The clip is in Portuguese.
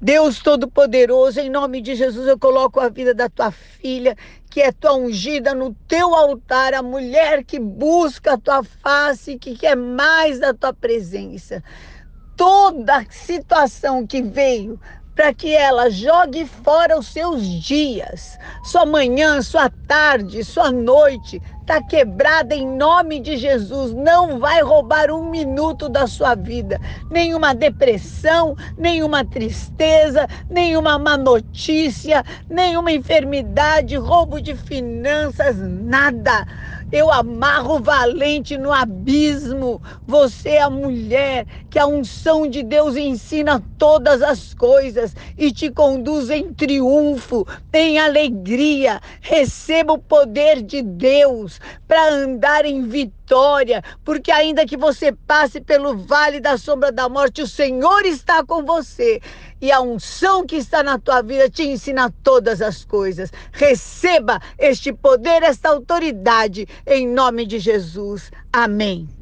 Deus Todo-Poderoso, em nome de Jesus, eu coloco a vida da tua filha, que é tua ungida no teu altar, a mulher que busca a tua face, que quer mais da tua presença. Toda situação que veio para que ela jogue fora os seus dias, sua manhã, sua tarde, sua noite, está quebrada em nome de Jesus. Não vai roubar um minuto da sua vida. Nenhuma depressão, nenhuma tristeza, nenhuma má notícia, nenhuma enfermidade, roubo de finanças, nada eu amarro valente no abismo. Você é a mulher que a unção de Deus ensina todas as coisas e te conduz em triunfo, em alegria. Receba o poder de Deus para andar em vitória, porque ainda que você passe pelo vale da sombra da morte, o Senhor está com você e a unção que está na tua vida te ensina todas as coisas. Receba este poder, esta autoridade, em nome de Jesus. Amém.